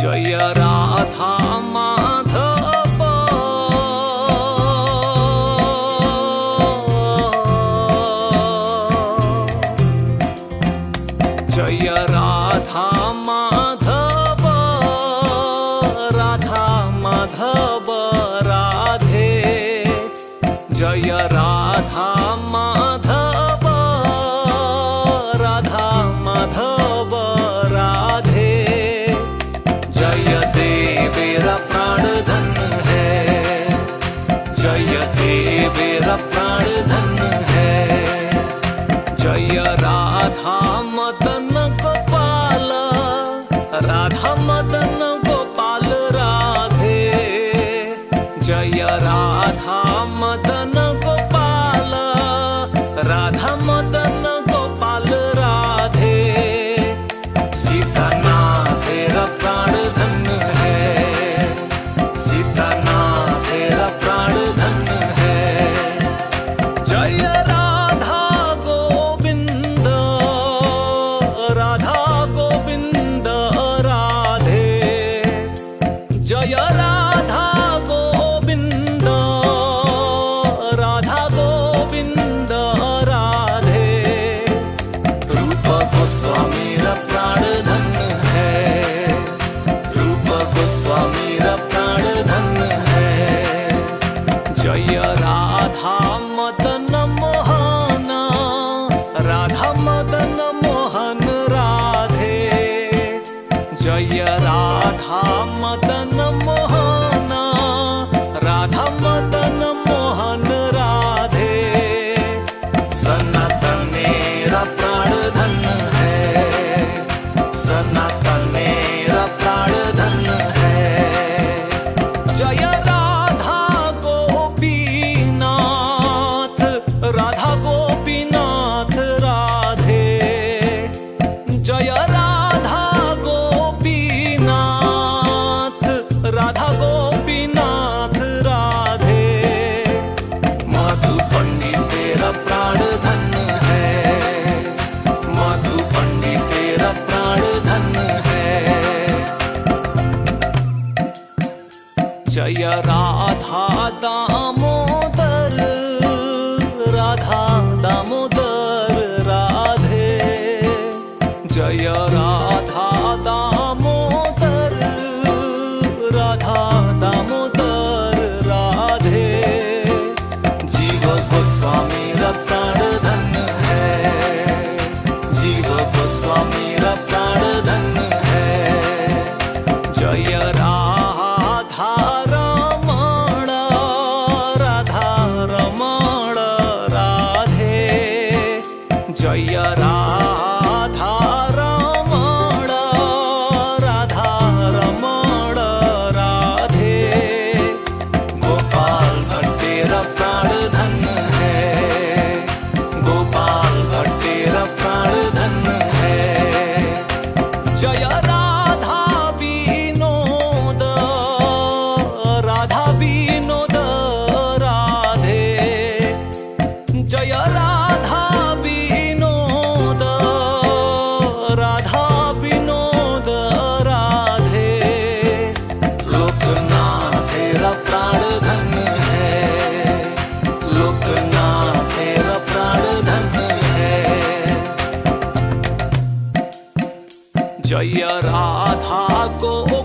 Jai Radha Madhava Radha Madan Jai Radha Gokulananda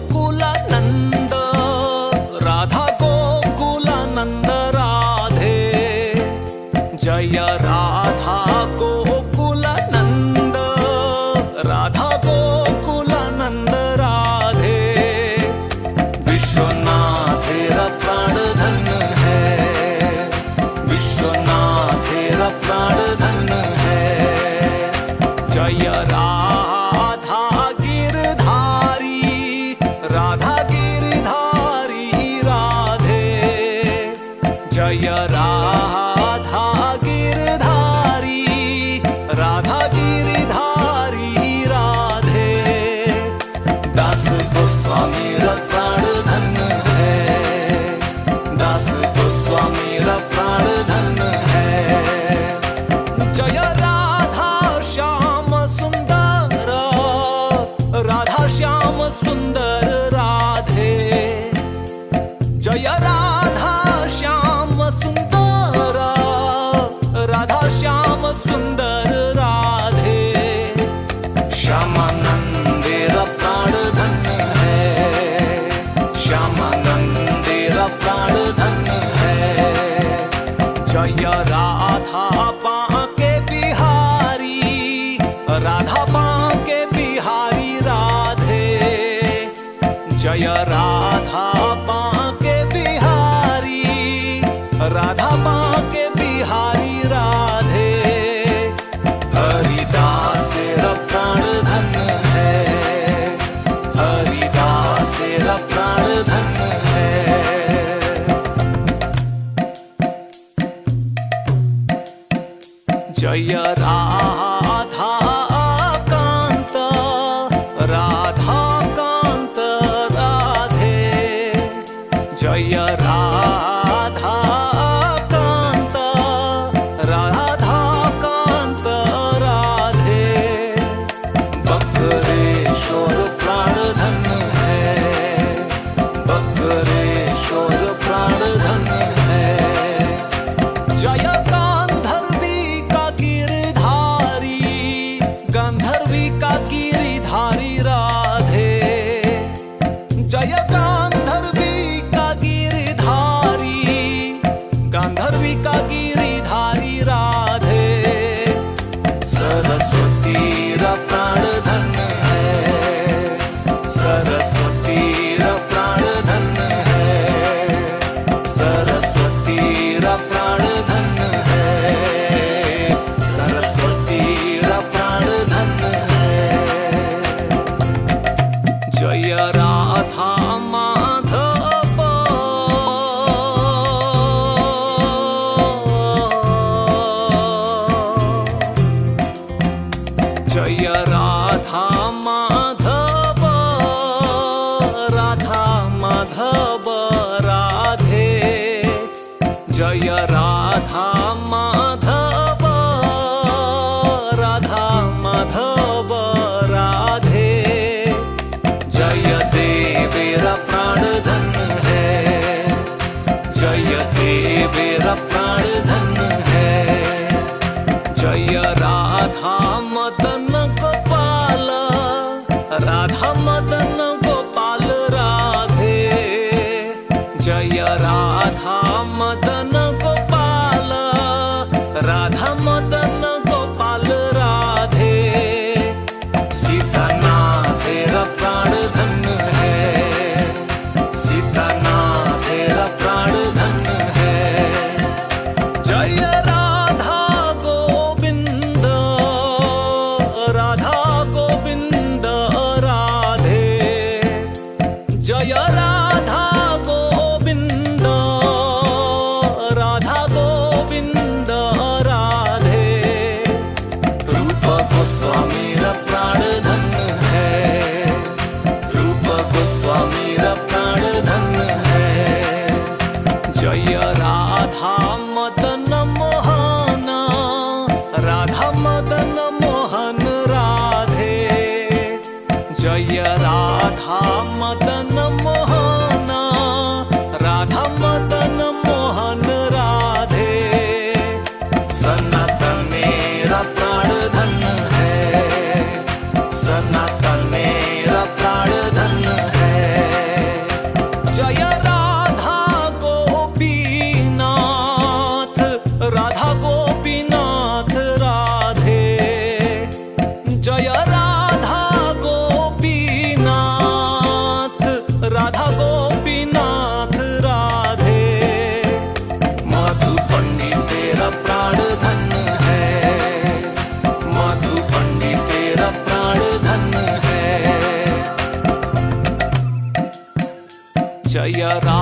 There are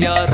ya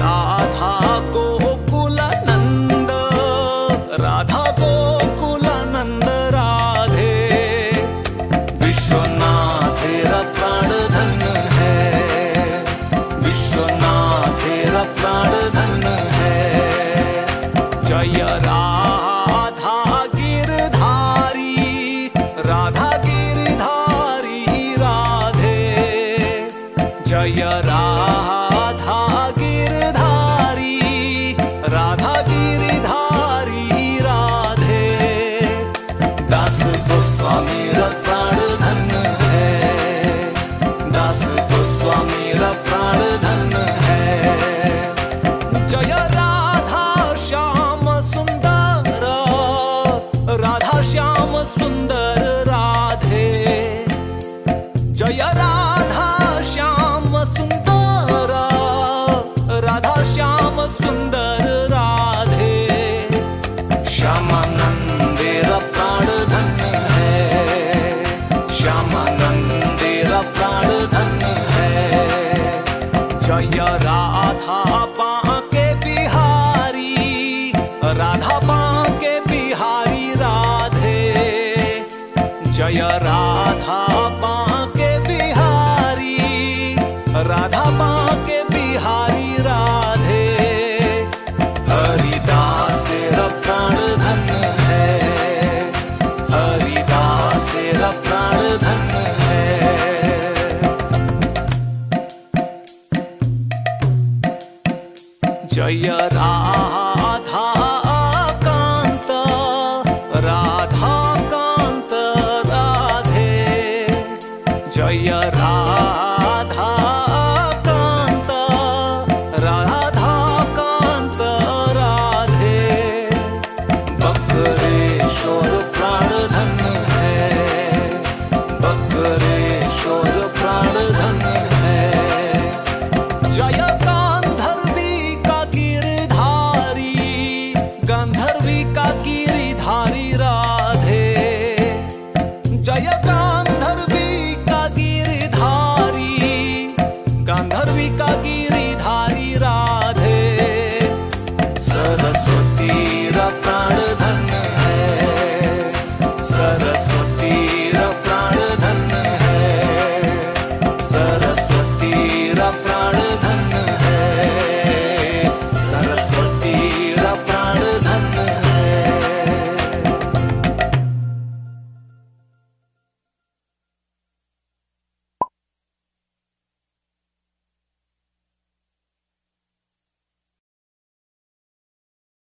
Joy Ram Saraswati.